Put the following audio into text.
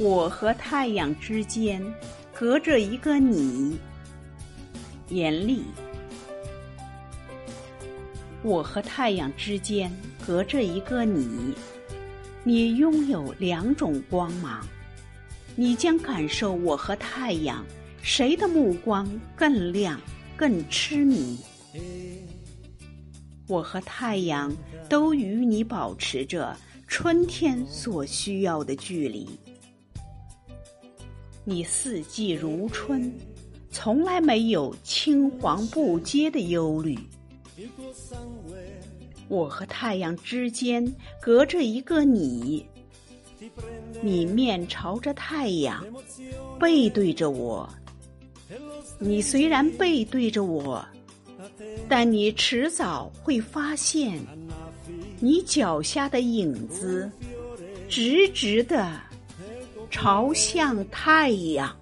我和太阳之间隔着一个你，严厉。我和太阳之间隔着一个你，你拥有两种光芒，你将感受我和太阳谁的目光更亮、更痴迷。我和太阳都与你保持着春天所需要的距离。你四季如春，从来没有青黄不接的忧虑。我和太阳之间隔着一个你，你面朝着太阳，背对着我。你虽然背对着我，但你迟早会发现，你脚下的影子直直的。朝向太阳。